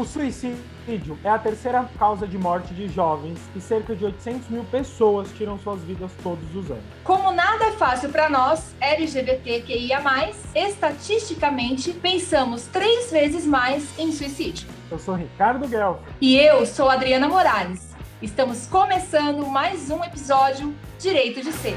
O suicídio é a terceira causa de morte de jovens e cerca de 800 mil pessoas tiram suas vidas todos os anos. Como nada é fácil para nós, LGBTQIA+, estatisticamente pensamos três vezes mais em suicídio. Eu sou Ricardo Guelph. E eu sou Adriana Morales. Estamos começando mais um episódio Direito de Ser.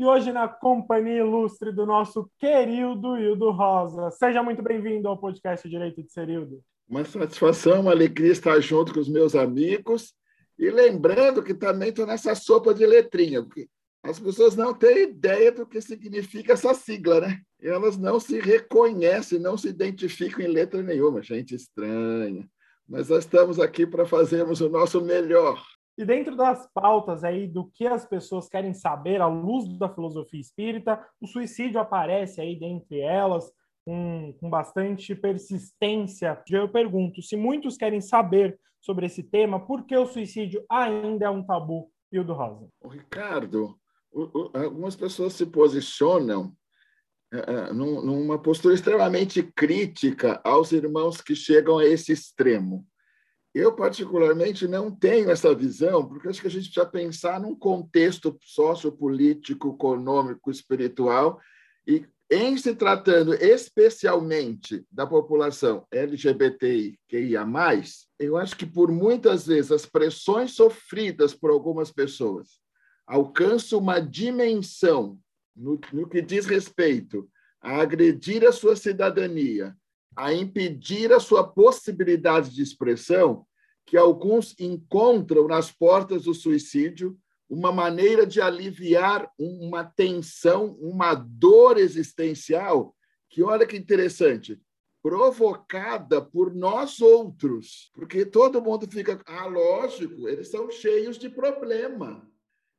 E hoje, na companhia ilustre do nosso querido Hildo Rosa. Seja muito bem-vindo ao podcast Direito de Ser, Hildo. Uma satisfação, uma alegria estar junto com os meus amigos. E lembrando que também estou nessa sopa de letrinha, porque as pessoas não têm ideia do que significa essa sigla, né? Elas não se reconhecem, não se identificam em letra nenhuma. Gente estranha. Mas nós estamos aqui para fazermos o nosso melhor. E dentro das pautas aí do que as pessoas querem saber à luz da filosofia espírita, o suicídio aparece aí dentre elas com, com bastante persistência. Eu pergunto, se muitos querem saber sobre esse tema, por que o suicídio ainda é um tabu? Hildo Rosa. Ricardo, algumas pessoas se posicionam é, numa postura extremamente crítica aos irmãos que chegam a esse extremo. Eu, particularmente, não tenho essa visão, porque acho que a gente precisa pensar num contexto sociopolítico, econômico, espiritual, e em se tratando especialmente da população LGBTQIA, eu acho que por muitas vezes as pressões sofridas por algumas pessoas alcançam uma dimensão no, no que diz respeito a agredir a sua cidadania, a impedir a sua possibilidade de expressão, que alguns encontram nas portas do suicídio uma maneira de aliviar uma tensão, uma dor existencial, que olha que interessante, provocada por nós outros, porque todo mundo fica, ah, lógico, eles são cheios de problema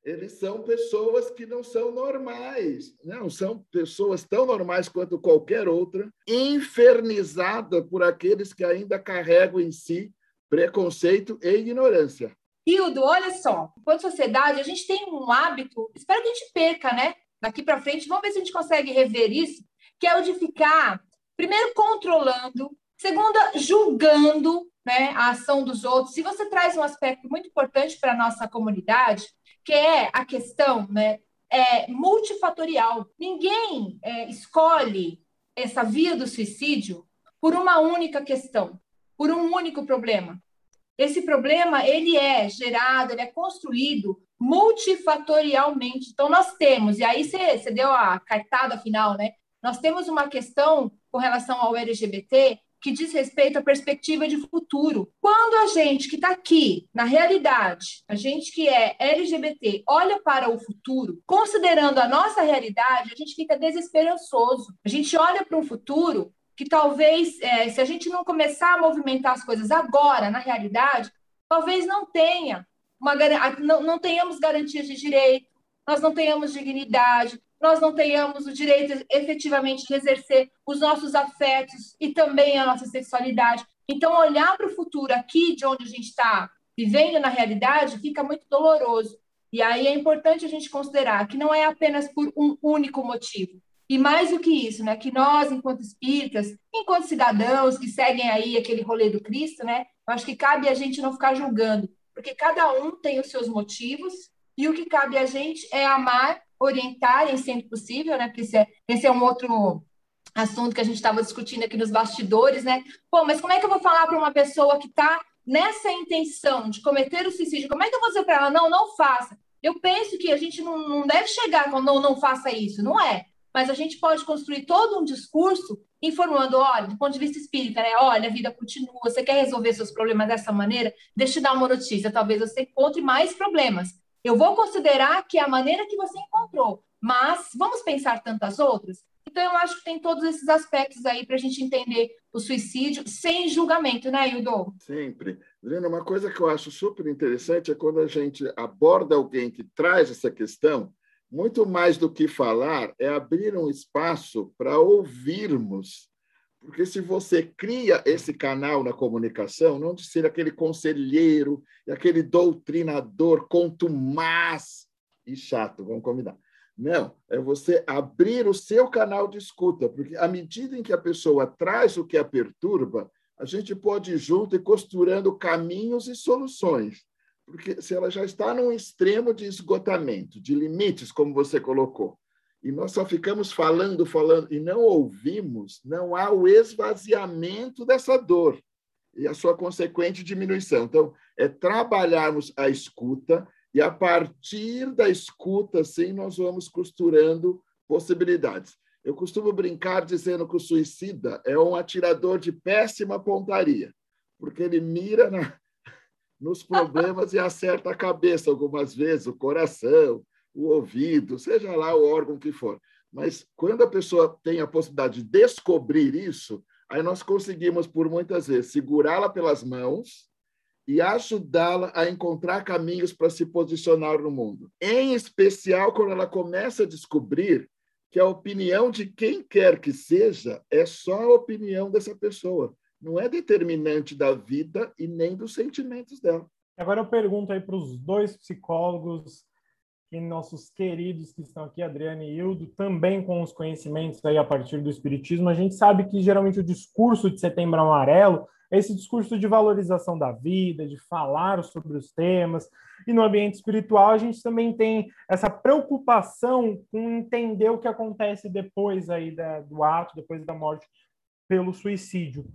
eles são pessoas que não são normais, não são pessoas tão normais quanto qualquer outra, infernizada por aqueles que ainda carregam em si preconceito e ignorância. Hildo, olha só, enquanto sociedade, a gente tem um hábito, espero que a gente perca, né? Daqui para frente, vamos ver se a gente consegue rever isso, que é o de ficar, primeiro, controlando, segunda, julgando né, a ação dos outros. Se você traz um aspecto muito importante para a nossa comunidade, que é a questão né, é, multifatorial. Ninguém é, escolhe essa via do suicídio por uma única questão, por um único problema. Esse problema ele é gerado, ele é construído multifatorialmente. Então nós temos, e aí você, deu a cartada final, né? Nós temos uma questão com relação ao LGBT que diz respeito à perspectiva de futuro. Quando a gente que está aqui, na realidade, a gente que é LGBT, olha para o futuro, considerando a nossa realidade, a gente fica desesperançoso. A gente olha para um futuro que talvez, é, se a gente não começar a movimentar as coisas agora, na realidade, talvez não tenha uma não, não tenhamos garantias de direito, nós não tenhamos dignidade, nós não tenhamos o direito efetivamente de exercer os nossos afetos e também a nossa sexualidade. Então, olhar para o futuro aqui, de onde a gente está vivendo na realidade, fica muito doloroso. E aí é importante a gente considerar que não é apenas por um único motivo. E mais do que isso, né, que nós, enquanto espíritas, enquanto cidadãos que seguem aí aquele rolê do Cristo, né, acho que cabe a gente não ficar julgando, porque cada um tem os seus motivos e o que cabe a gente é amar orientarem sempre possível, né? Porque esse é, esse é um outro assunto que a gente estava discutindo aqui nos bastidores, né? Pô, mas como é que eu vou falar para uma pessoa que está nessa intenção de cometer o suicídio? Como é que eu vou dizer para ela, não, não faça? Eu penso que a gente não, não deve chegar com não, não faça isso, não é? Mas a gente pode construir todo um discurso informando, olha, do ponto de vista espírita, né? Olha, a vida continua, você quer resolver seus problemas dessa maneira? Deixa eu te dar uma notícia, talvez você encontre mais problemas. Eu vou considerar que é a maneira que você encontrou, mas vamos pensar tantas outras? Então, eu acho que tem todos esses aspectos aí para a gente entender o suicídio sem julgamento, né, Hildo? Sempre. Adriana, uma coisa que eu acho super interessante é quando a gente aborda alguém que traz essa questão, muito mais do que falar, é abrir um espaço para ouvirmos porque se você cria esse canal na comunicação, não de ser aquele conselheiro e aquele doutrinador contumaz e chato, vamos combinar. Não, é você abrir o seu canal de escuta, porque à medida em que a pessoa traz o que a perturba, a gente pode ir junto e costurando caminhos e soluções. Porque se ela já está num extremo de esgotamento, de limites, como você colocou, e nós só ficamos falando, falando e não ouvimos, não há o esvaziamento dessa dor e a sua consequente diminuição. Então, é trabalharmos a escuta e a partir da escuta, sim, nós vamos costurando possibilidades. Eu costumo brincar dizendo que o suicida é um atirador de péssima pontaria, porque ele mira na, nos problemas e acerta a cabeça algumas vezes, o coração, o ouvido, seja lá o órgão que for. Mas quando a pessoa tem a possibilidade de descobrir isso, aí nós conseguimos, por muitas vezes, segurá-la pelas mãos e ajudá-la a encontrar caminhos para se posicionar no mundo. Em especial quando ela começa a descobrir que a opinião de quem quer que seja é só a opinião dessa pessoa, não é determinante da vida e nem dos sentimentos dela. Agora eu pergunto aí para os dois psicólogos e nossos queridos que estão aqui, Adriane e Hildo, também com os conhecimentos aí a partir do Espiritismo, a gente sabe que geralmente o discurso de Setembro Amarelo é esse discurso de valorização da vida, de falar sobre os temas, e no ambiente espiritual a gente também tem essa preocupação com entender o que acontece depois aí da, do ato, depois da morte pelo suicídio.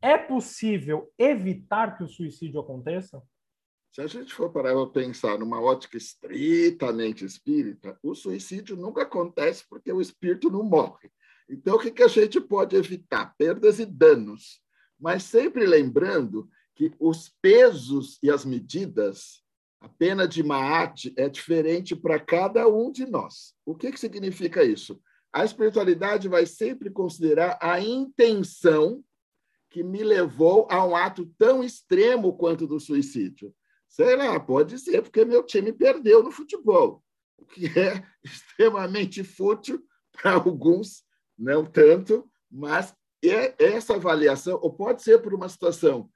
É possível evitar que o suicídio aconteça? Se a gente for parar para pensar numa ótica estritamente espírita, o suicídio nunca acontece porque o espírito não morre. Então, o que, que a gente pode evitar? Perdas e danos. Mas sempre lembrando que os pesos e as medidas, a pena de Maat é diferente para cada um de nós. O que, que significa isso? A espiritualidade vai sempre considerar a intenção que me levou a um ato tão extremo quanto do suicídio. Sei lá, pode ser, porque meu time perdeu no futebol, o que é extremamente fútil para alguns, não tanto, mas é essa avaliação, ou pode ser por uma situação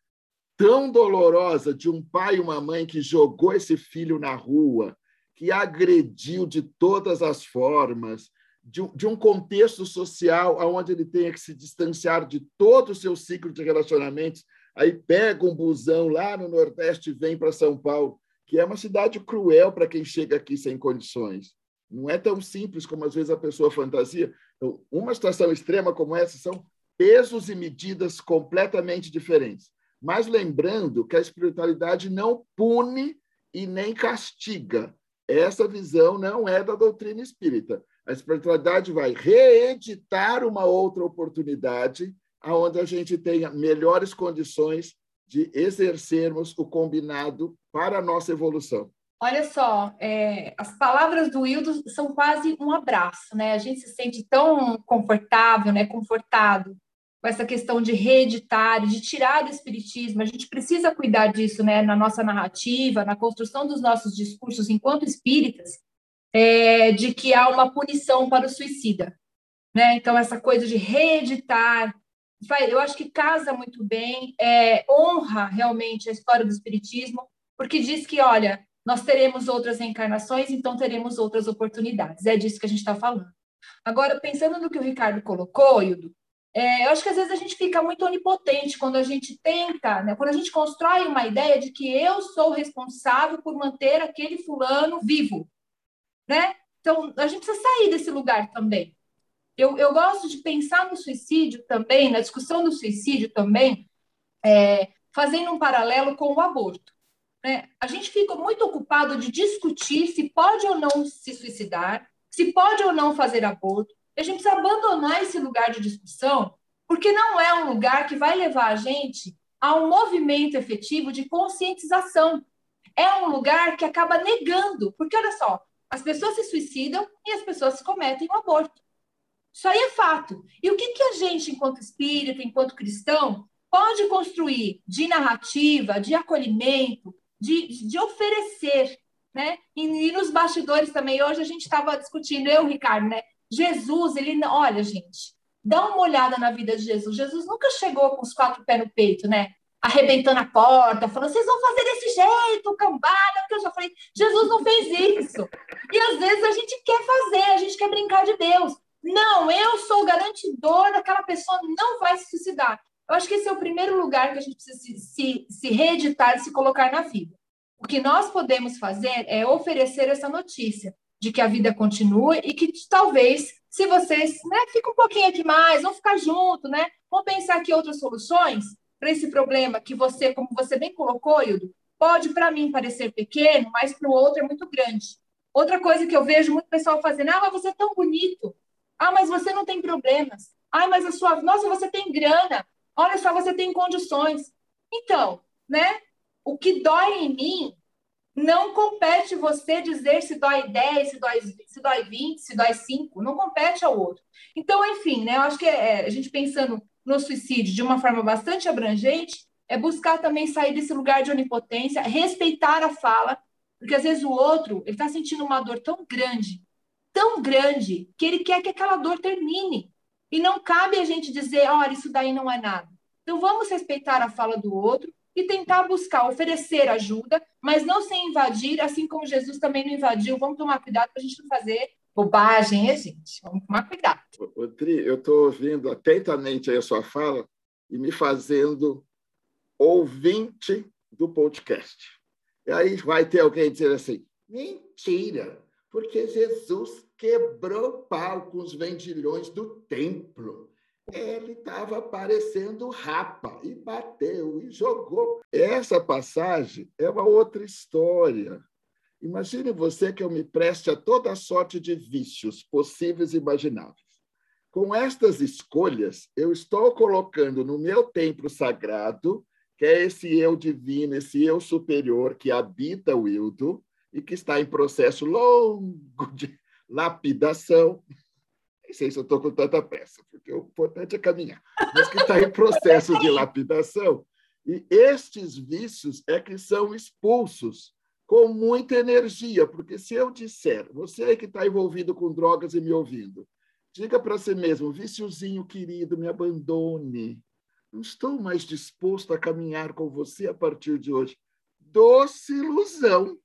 tão dolorosa de um pai e uma mãe que jogou esse filho na rua, que agrediu de todas as formas, de, um contexto social onde ele tenha que se distanciar de todo o seu ciclo de relacionamentos aí pega um busão lá no Nordeste e vem para São Paulo, que é uma cidade cruel para quem chega aqui sem condições. Não é tão simples como às vezes a pessoa fantasia. Então, uma situação extrema como essa são pesos e medidas completamente diferentes. Mas lembrando que a espiritualidade não pune e nem castiga. Essa visão não é da doutrina espírita. A espiritualidade vai reeditar uma outra oportunidade aonde a gente tenha melhores condições de exercermos o combinado para a nossa evolução. Olha só, é, as palavras do Wildo são quase um abraço, né? A gente se sente tão confortável, né? Confortado com essa questão de reeditar, de tirar do espiritismo. A gente precisa cuidar disso, né? Na nossa narrativa, na construção dos nossos discursos enquanto espíritas, é, de que há uma punição para o suicida, né? Então essa coisa de reeditar, eu acho que casa muito bem, é, honra realmente a história do Espiritismo, porque diz que, olha, nós teremos outras reencarnações, então teremos outras oportunidades. É disso que a gente está falando. Agora, pensando no que o Ricardo colocou, Hildo, é, eu acho que às vezes a gente fica muito onipotente quando a gente tenta, né, quando a gente constrói uma ideia de que eu sou responsável por manter aquele fulano vivo. Né? Então, a gente precisa sair desse lugar também. Eu, eu gosto de pensar no suicídio também, na discussão do suicídio também, é, fazendo um paralelo com o aborto. Né? A gente fica muito ocupado de discutir se pode ou não se suicidar, se pode ou não fazer aborto. A gente precisa abandonar esse lugar de discussão, porque não é um lugar que vai levar a gente a um movimento efetivo de conscientização. É um lugar que acaba negando, porque olha só, as pessoas se suicidam e as pessoas cometem o aborto. Isso aí é fato. E o que, que a gente, enquanto espírita, enquanto cristão, pode construir de narrativa, de acolhimento, de, de oferecer, né? E, e nos bastidores também, hoje a gente estava discutindo, eu, Ricardo, né? Jesus, ele, olha, gente, dá uma olhada na vida de Jesus. Jesus nunca chegou com os quatro pés no peito, né? Arrebentando a porta, falando, vocês vão fazer desse jeito, cambada, porque eu já falei, Jesus não fez isso. E às vezes a gente quer fazer, a gente quer brincar de Deus. Não, eu sou o garantidor daquela pessoa não vai se suicidar. Eu acho que esse é o primeiro lugar que a gente precisa se, se, se reeditar, se colocar na vida. O que nós podemos fazer é oferecer essa notícia de que a vida continua e que talvez, se vocês né, fiquem um pouquinho aqui mais, vão ficar junto, né? Vão pensar aqui outras soluções para esse problema que você, como você bem colocou, pode para mim parecer pequeno, mas para o outro é muito grande. Outra coisa que eu vejo muito pessoal fazendo, ah, mas você é tão bonito. Ah, mas você não tem problemas. Ah, mas a sua, nossa, você tem grana. Olha só, você tem condições. Então, né? O que dói em mim não compete você dizer se dói 10, se dói, se dói 20, se dói 5, não compete ao outro. Então, enfim, né, eu acho que é, a gente pensando no suicídio de uma forma bastante abrangente, é buscar também sair desse lugar de onipotência, respeitar a fala, porque às vezes o outro ele está sentindo uma dor tão grande, tão grande, que ele quer que aquela dor termine. E não cabe a gente dizer, olha, isso daí não é nada. Então vamos respeitar a fala do outro e tentar buscar, oferecer ajuda, mas não sem invadir, assim como Jesus também não invadiu. Vamos tomar cuidado para a gente não fazer bobagem, é, gente? Vamos tomar cuidado. Ô, eu estou ouvindo atentamente a sua fala e me fazendo ouvinte do podcast. E aí vai ter alguém dizer assim: mentira, porque Jesus quebrou pau com os vendilhões do templo ele estava parecendo rapa e bateu e jogou. Essa passagem é uma outra história. Imagine você que eu me preste a toda sorte de vícios possíveis e imagináveis. Com estas escolhas, eu estou colocando no meu templo sagrado, que é esse eu divino, esse eu superior que habita o Ildo e que está em processo longo de lapidação, sei se eu estou com tanta pressa, porque o importante é caminhar, mas que está em processo de lapidação. E estes vícios é que são expulsos com muita energia, porque se eu disser, você aí que está envolvido com drogas e me ouvindo, diga para si mesmo, viciozinho querido, me abandone. Não estou mais disposto a caminhar com você a partir de hoje. Doce ilusão.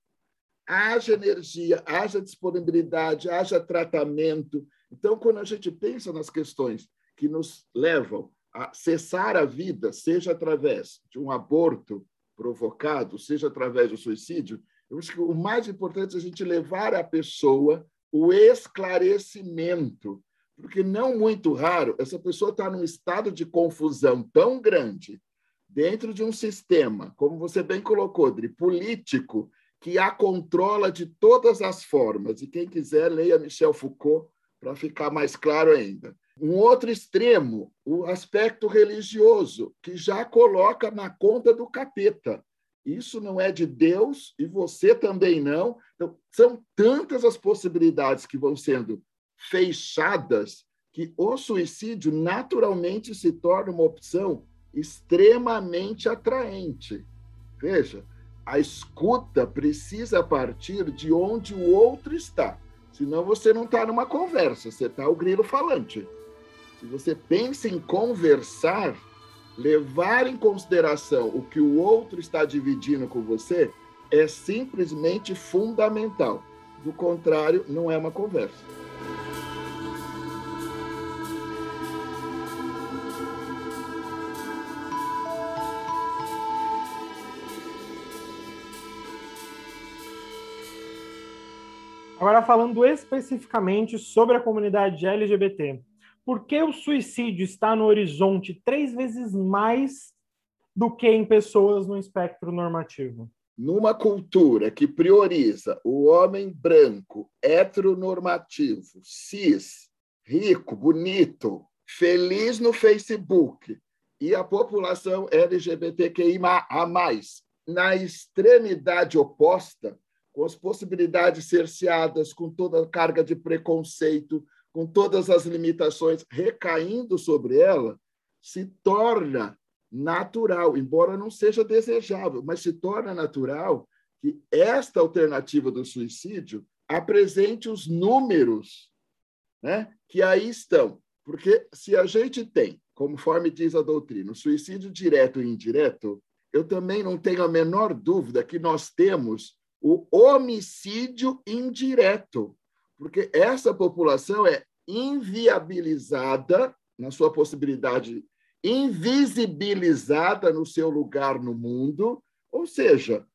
Haja energia, haja disponibilidade, haja tratamento, então, quando a gente pensa nas questões que nos levam a cessar a vida, seja através de um aborto provocado, seja através do suicídio, eu acho que o mais importante é a gente levar à pessoa o esclarecimento, porque não muito raro essa pessoa está num estado de confusão tão grande dentro de um sistema, como você bem colocou, Dri, político, que a controla de todas as formas. E quem quiser, leia Michel Foucault, para ficar mais claro ainda. Um outro extremo, o aspecto religioso, que já coloca na conta do capeta. Isso não é de Deus e você também não. Então, são tantas as possibilidades que vão sendo fechadas que o suicídio naturalmente se torna uma opção extremamente atraente. Veja, a escuta precisa partir de onde o outro está. Senão você não está numa conversa, você está o grilo falante. Se você pensa em conversar, levar em consideração o que o outro está dividindo com você é simplesmente fundamental. Do contrário, não é uma conversa. Agora, falando especificamente sobre a comunidade LGBT, por que o suicídio está no horizonte três vezes mais do que em pessoas no espectro normativo? Numa cultura que prioriza o homem branco, heteronormativo, cis, rico, bonito, feliz no Facebook, e a população LGBTQI a mais, na extremidade oposta, com as possibilidades cerceadas, com toda a carga de preconceito, com todas as limitações recaindo sobre ela, se torna natural, embora não seja desejável, mas se torna natural que esta alternativa do suicídio apresente os números né, que aí estão. Porque se a gente tem, conforme diz a doutrina, o suicídio direto e indireto, eu também não tenho a menor dúvida que nós temos o homicídio indireto, porque essa população é inviabilizada na sua possibilidade, invisibilizada no seu lugar no mundo, ou seja,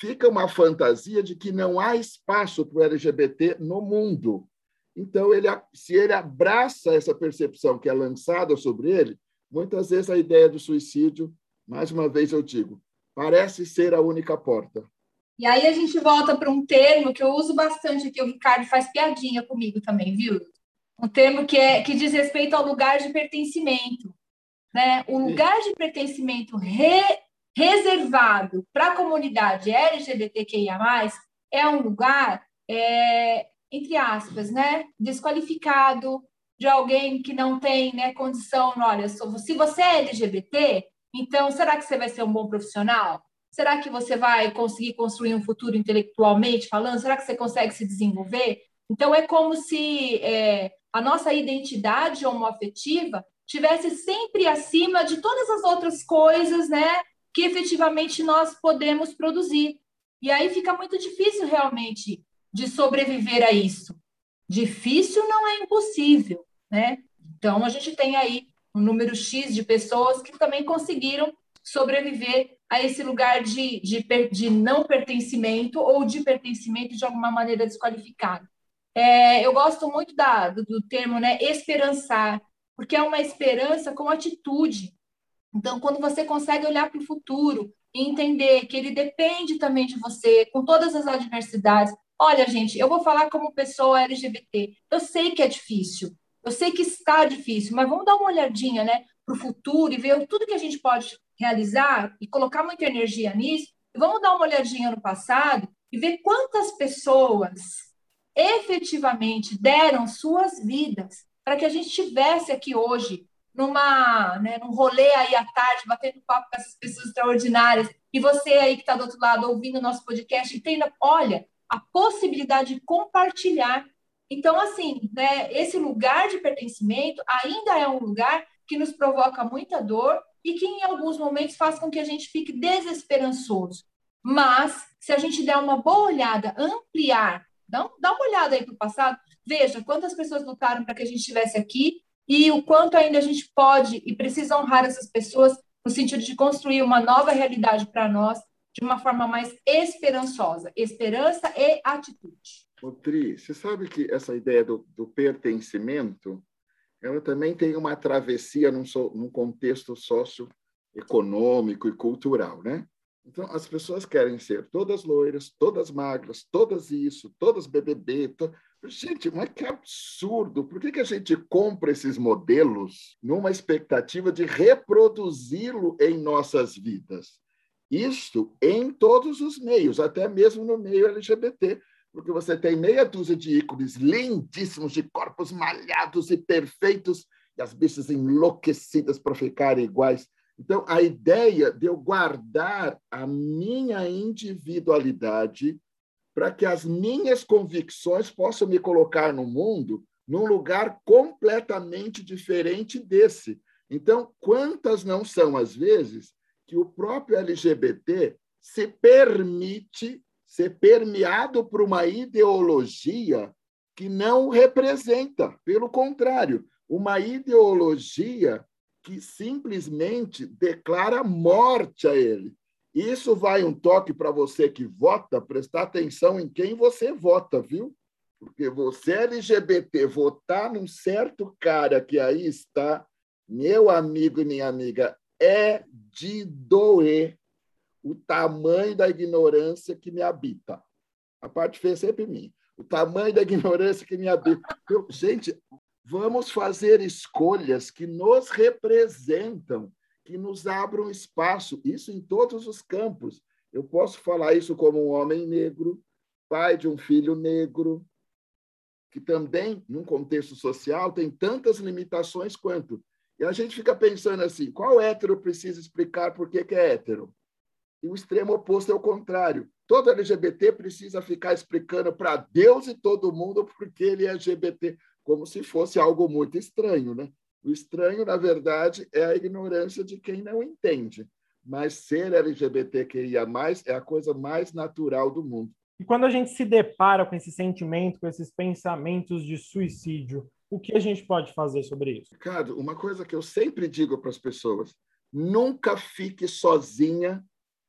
fica uma fantasia de que não há espaço para o LGBT no mundo. Então, ele, se ele abraça essa percepção que é lançada sobre ele, muitas vezes a ideia do suicídio, mais uma vez eu digo, parece ser a única porta. E aí a gente volta para um termo que eu uso bastante aqui, o Ricardo faz piadinha comigo também, viu? Um termo que, é, que diz respeito ao lugar de pertencimento. Né? O lugar de pertencimento re, reservado para a comunidade LGBTQIA+, é um lugar, é, entre aspas, né, desqualificado, de alguém que não tem né, condição, olha, se você é LGBT, então será que você vai ser um bom profissional? Será que você vai conseguir construir um futuro intelectualmente falando? Será que você consegue se desenvolver? Então, é como se é, a nossa identidade homoafetiva tivesse sempre acima de todas as outras coisas, né, que efetivamente nós podemos produzir. E aí fica muito difícil realmente de sobreviver a isso. Difícil não é impossível, né? Então a gente tem aí um número X de pessoas que também conseguiram sobreviver a esse lugar de, de, de não pertencimento ou de pertencimento de alguma maneira desqualificado. É, eu gosto muito da, do, do termo né, esperançar, porque é uma esperança com atitude. Então, quando você consegue olhar para o futuro e entender que ele depende também de você, com todas as adversidades. Olha, gente, eu vou falar como pessoa LGBT. Eu sei que é difícil, eu sei que está difícil, mas vamos dar uma olhadinha né, para o futuro e ver tudo que a gente pode realizar e colocar muita energia nisso, vamos dar uma olhadinha no passado e ver quantas pessoas efetivamente deram suas vidas para que a gente estivesse aqui hoje numa, né, num rolê aí à tarde, batendo papo com essas pessoas extraordinárias, e você aí que está do outro lado ouvindo o nosso podcast, entenda, olha, a possibilidade de compartilhar. Então, assim, né, esse lugar de pertencimento ainda é um lugar que nos provoca muita dor e que em alguns momentos faz com que a gente fique desesperançoso. Mas, se a gente der uma boa olhada, ampliar, dá, dá uma olhada aí para o passado, veja quantas pessoas lutaram para que a gente estivesse aqui e o quanto ainda a gente pode e precisa honrar essas pessoas no sentido de construir uma nova realidade para nós de uma forma mais esperançosa. Esperança e atitude. Ô, Tri, você sabe que essa ideia do, do pertencimento ela também tem uma travessia num, num contexto socioeconômico e cultural, né? Então, as pessoas querem ser todas loiras, todas magras, todas isso, todas BBB. To... Gente, mas que absurdo! Por que, que a gente compra esses modelos numa expectativa de reproduzi-lo em nossas vidas? Isto em todos os meios, até mesmo no meio LGBT porque você tem meia dúzia de ícones lindíssimos, de corpos malhados e perfeitos, e as bichas enlouquecidas para ficarem iguais. Então, a ideia de eu guardar a minha individualidade para que as minhas convicções possam me colocar no mundo num lugar completamente diferente desse. Então, quantas não são as vezes que o próprio LGBT se permite ser permeado por uma ideologia que não representa, pelo contrário, uma ideologia que simplesmente declara morte a ele. Isso vai um toque para você que vota, prestar atenção em quem você vota, viu? Porque você LGBT votar num certo cara que aí está, meu amigo e minha amiga, é de doer o tamanho da ignorância que me habita. A parte feia é sempre minha. O tamanho da ignorância que me habita. Eu, gente, vamos fazer escolhas que nos representam, que nos abram espaço, isso em todos os campos. Eu posso falar isso como um homem negro, pai de um filho negro, que também, num contexto social, tem tantas limitações quanto. E a gente fica pensando assim: qual hétero precisa explicar por que, que é hétero? E o extremo oposto é o contrário. Todo LGBT precisa ficar explicando para Deus e todo mundo porque ele é LGBT, como se fosse algo muito estranho, né? O estranho, na verdade, é a ignorância de quem não entende. mas ser LGBTQIA+, é a coisa mais natural do mundo. E quando a gente se depara com esse sentimento, com esses pensamentos de suicídio, o que a gente pode fazer sobre isso? Ricardo, uma coisa que eu sempre digo para as pessoas: nunca fique sozinha,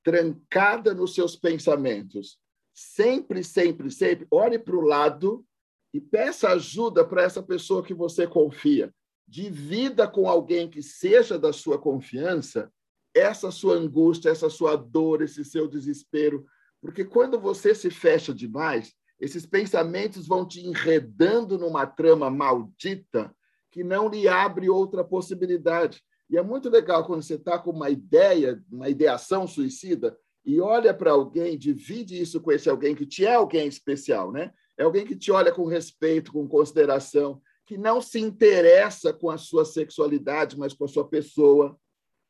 trancada nos seus pensamentos. Sempre, sempre, sempre, olhe para o lado e peça ajuda para essa pessoa que você confia. Divida com alguém que seja da sua confiança essa sua angústia, essa sua dor, esse seu desespero, porque quando você se fecha demais, esses pensamentos vão te enredando numa trama maldita que não lhe abre outra possibilidade. E é muito legal quando você está com uma ideia, uma ideação suicida, e olha para alguém, divide isso com esse alguém que te é alguém especial, né? É alguém que te olha com respeito, com consideração, que não se interessa com a sua sexualidade, mas com a sua pessoa,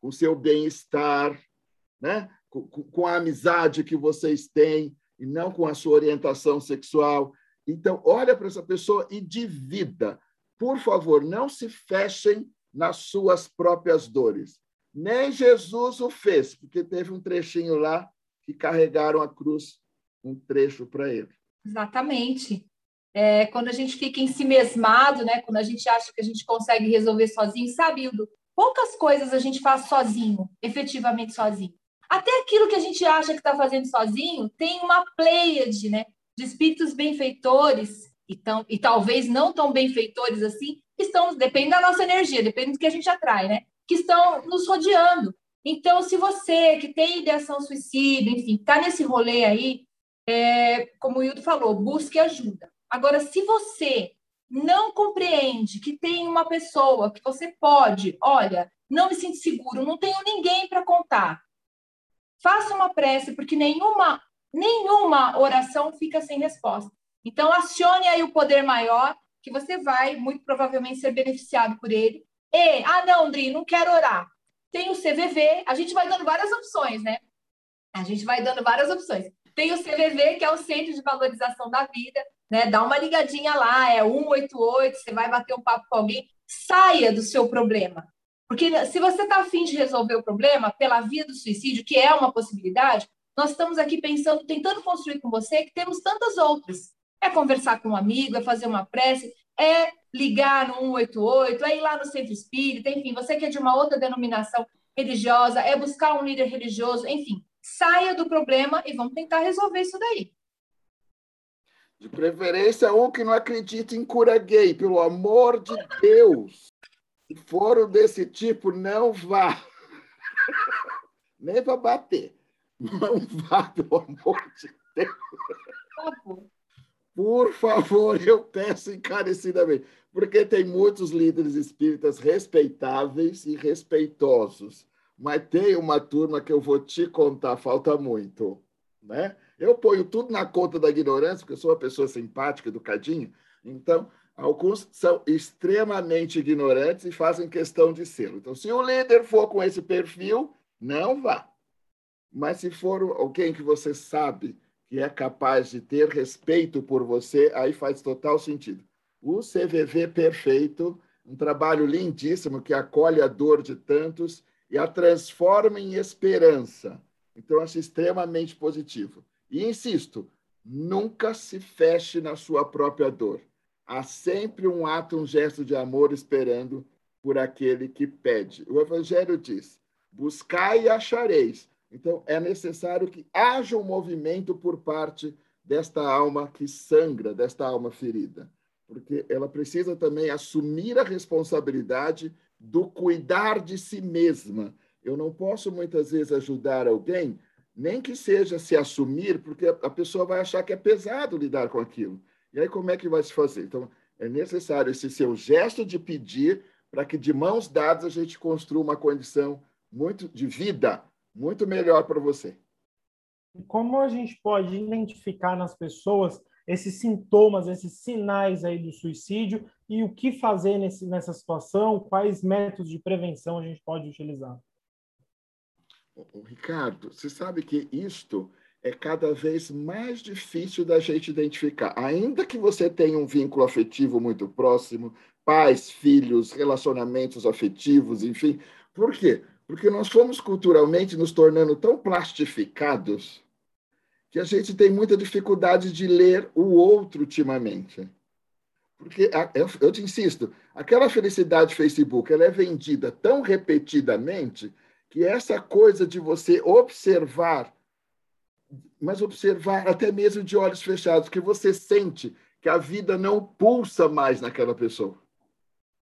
com o seu bem-estar, né? Com, com a amizade que vocês têm e não com a sua orientação sexual. Então, olha para essa pessoa e divida. Por favor, não se fechem nas suas próprias dores. Nem Jesus o fez, porque teve um trechinho lá que carregaram a cruz, um trecho para ele. Exatamente. É, quando a gente fica em si mesmado, né? quando a gente acha que a gente consegue resolver sozinho, sabe? Poucas coisas a gente faz sozinho, efetivamente sozinho. Até aquilo que a gente acha que está fazendo sozinho tem uma pleiade né, de espíritos benfeitores, e, tão, e talvez não tão benfeitores assim, estão, depende da nossa energia, depende do que a gente atrai, né? Que estão nos rodeando. Então, se você que tem ideação suicídio, enfim, está nesse rolê aí, é, como o Hildo falou, busque ajuda. Agora, se você não compreende que tem uma pessoa que você pode, olha, não me sinto seguro, não tenho ninguém para contar, Faça uma prece, porque nenhuma, nenhuma oração fica sem resposta. Então, acione aí o poder maior, que você vai, muito provavelmente, ser beneficiado por ele. E, ah, não, Andri, não quero orar. Tem o CVV, a gente vai dando várias opções, né? A gente vai dando várias opções. Tem o CVV, que é o Centro de Valorização da Vida, né? Dá uma ligadinha lá, é 188, você vai bater um papo com alguém, saia do seu problema. Porque se você está afim de resolver o problema pela via do suicídio, que é uma possibilidade, nós estamos aqui pensando, tentando construir com você que temos tantas outras. É conversar com um amigo, é fazer uma prece, é ligar no 188, é ir lá no centro espírita, enfim, você que é de uma outra denominação religiosa, é buscar um líder religioso, enfim, saia do problema e vamos tentar resolver isso daí. De preferência, um que não acredita em cura gay, pelo amor de Deus. Se for desse tipo, não vá. Nem para bater. Não vá, pelo amor de Deus. Por favor, eu peço encarecidamente. Porque tem muitos líderes espíritas respeitáveis e respeitosos. Mas tem uma turma que eu vou te contar, falta muito. Né? Eu ponho tudo na conta da ignorância, porque eu sou uma pessoa simpática, educadinha. Então, Alguns são extremamente ignorantes e fazem questão de ser. Então, se o líder for com esse perfil, não vá. Mas se for alguém que você sabe que é capaz de ter respeito por você, aí faz total sentido. O CVV perfeito, um trabalho lindíssimo que acolhe a dor de tantos e a transforma em esperança. Então, acho extremamente positivo. E insisto, nunca se feche na sua própria dor há sempre um ato, um gesto de amor esperando por aquele que pede. O Evangelho diz: buscai e achareis. Então, é necessário que haja um movimento por parte desta alma que sangra, desta alma ferida, porque ela precisa também assumir a responsabilidade do cuidar de si mesma. Eu não posso muitas vezes ajudar alguém, nem que seja se assumir, porque a pessoa vai achar que é pesado lidar com aquilo. E aí, como é que vai se fazer? Então, é necessário esse seu gesto de pedir para que, de mãos dadas, a gente construa uma condição muito de vida muito melhor para você. Como a gente pode identificar nas pessoas esses sintomas, esses sinais aí do suicídio e o que fazer nesse, nessa situação? Quais métodos de prevenção a gente pode utilizar? Ricardo, você sabe que isto é cada vez mais difícil da gente identificar. Ainda que você tenha um vínculo afetivo muito próximo, pais, filhos, relacionamentos afetivos, enfim. Por quê? Porque nós fomos culturalmente nos tornando tão plastificados que a gente tem muita dificuldade de ler o outro ultimamente. Porque, eu te insisto, aquela felicidade Facebook ela é vendida tão repetidamente que essa coisa de você observar, mas observar até mesmo de olhos fechados, que você sente que a vida não pulsa mais naquela pessoa.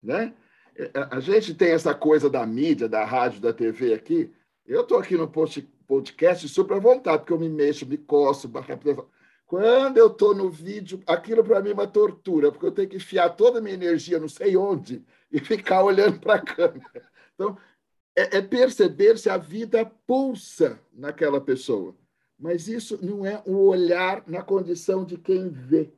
Né? É, a gente tem essa coisa da mídia, da rádio, da TV aqui. Eu estou aqui no podcast super à vontade, porque eu me mexo, me coço. Quando eu estou no vídeo, aquilo para mim é uma tortura, porque eu tenho que enfiar toda a minha energia não sei onde e ficar olhando para a câmera. Então, é, é perceber se a vida pulsa naquela pessoa. Mas isso não é um olhar na condição de quem vê,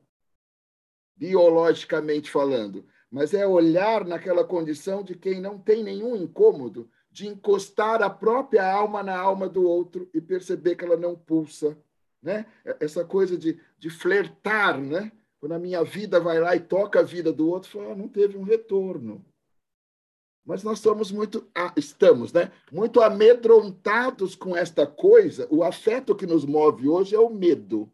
biologicamente falando, mas é olhar naquela condição de quem não tem nenhum incômodo de encostar a própria alma na alma do outro e perceber que ela não pulsa. Né? Essa coisa de, de flertar, né? quando a minha vida vai lá e toca a vida do outro, fala, ah, não teve um retorno. Mas nós somos muito, ah, estamos, né? Muito amedrontados com esta coisa. O afeto que nos move hoje é o medo.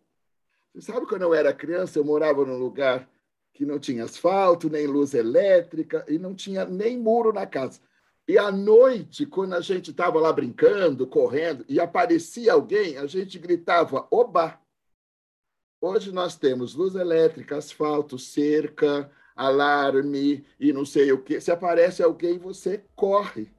Você sabe quando eu era criança, eu morava num lugar que não tinha asfalto, nem luz elétrica e não tinha nem muro na casa. E à noite, quando a gente estava lá brincando, correndo, e aparecia alguém, a gente gritava: Oba! Hoje nós temos luz elétrica, asfalto, cerca, alarme e não sei o quê. Se aparece alguém, você corre.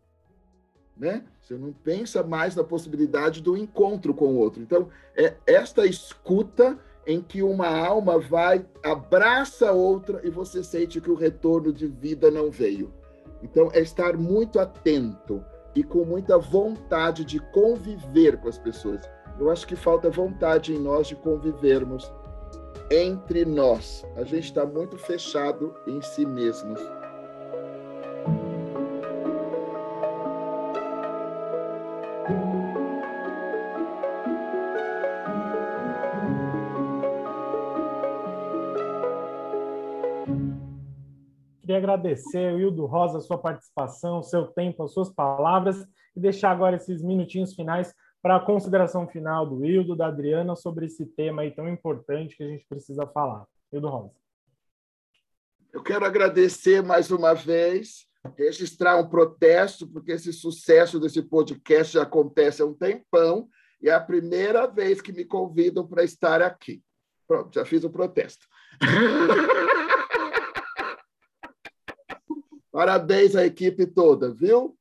Né? Você não pensa mais na possibilidade do encontro com o outro. Então, é esta escuta em que uma alma vai, abraça outra e você sente que o retorno de vida não veio. Então, é estar muito atento e com muita vontade de conviver com as pessoas. Eu acho que falta vontade em nós de convivermos entre nós. A gente está muito fechado em si mesmos. Queria agradecer, Wildo Rosa, a sua participação, o seu tempo, as suas palavras e deixar agora esses minutinhos finais para a consideração final do Wildo, da Adriana, sobre esse tema aí tão importante que a gente precisa falar. Wildo Rosa. Eu quero agradecer mais uma vez, registrar um protesto, porque esse sucesso desse podcast já acontece há um tempão e é a primeira vez que me convidam para estar aqui. Pronto, já fiz o protesto. Parabéns à equipe toda, viu?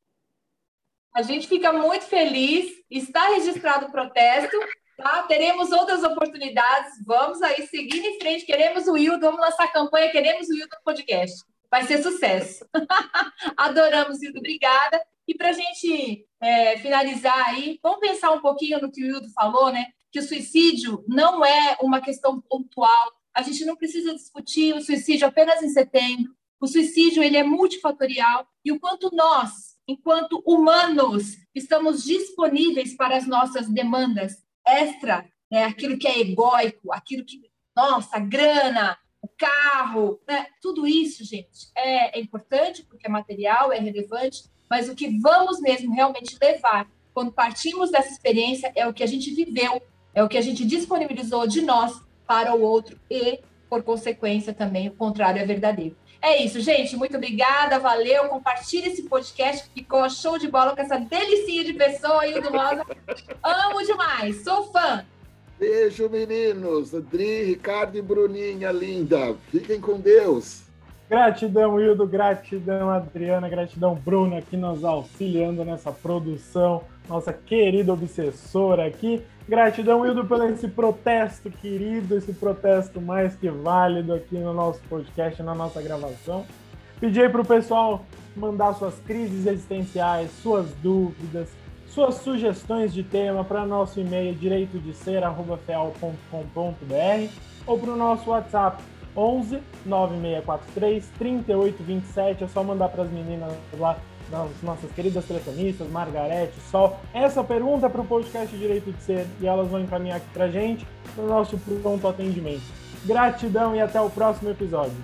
A gente fica muito feliz, está registrado o protesto, tá? Teremos outras oportunidades, vamos aí seguir em frente, queremos o Wildo, vamos lançar a campanha, queremos o Wildo no podcast. Vai ser sucesso. Adoramos, Wildo, obrigada. E para a gente é, finalizar aí, vamos pensar um pouquinho no que o Wildo falou, né? Que o suicídio não é uma questão pontual. A gente não precisa discutir o suicídio apenas em setembro. O suicídio ele é multifatorial e o quanto nós enquanto humanos, estamos disponíveis para as nossas demandas extra, né? aquilo que é egóico, aquilo que, nossa, grana, o carro, né? tudo isso, gente, é, é importante porque é material, é relevante, mas o que vamos mesmo realmente levar quando partimos dessa experiência é o que a gente viveu, é o que a gente disponibilizou de nós para o outro e, por consequência, também o contrário é verdadeiro. É isso, gente. Muito obrigada, valeu. Compartilhe esse podcast que ficou show de bola com essa delicinha de pessoa aí do Rosa. Amo demais, sou fã. Beijo, meninos. Adri, Ricardo e Bruninha, linda. Fiquem com Deus. Gratidão, Hildo. Gratidão, Adriana. Gratidão, Bruno, aqui nos auxiliando nessa produção. Nossa querida obsessora aqui. Gratidão, Wildo, pelo esse protesto querido, esse protesto mais que válido aqui no nosso podcast, na nossa gravação. Pedi para o pessoal mandar suas crises existenciais, suas dúvidas, suas sugestões de tema para nosso e-mail direito de ser@fel.com.br ou para o nosso WhatsApp 11 9643 3827. É só mandar para as meninas lá das nossas queridas telefonistas, Margarete, Sol, essa pergunta para o podcast Direito de Ser e elas vão encaminhar aqui para gente no nosso pronto atendimento. Gratidão e até o próximo episódio.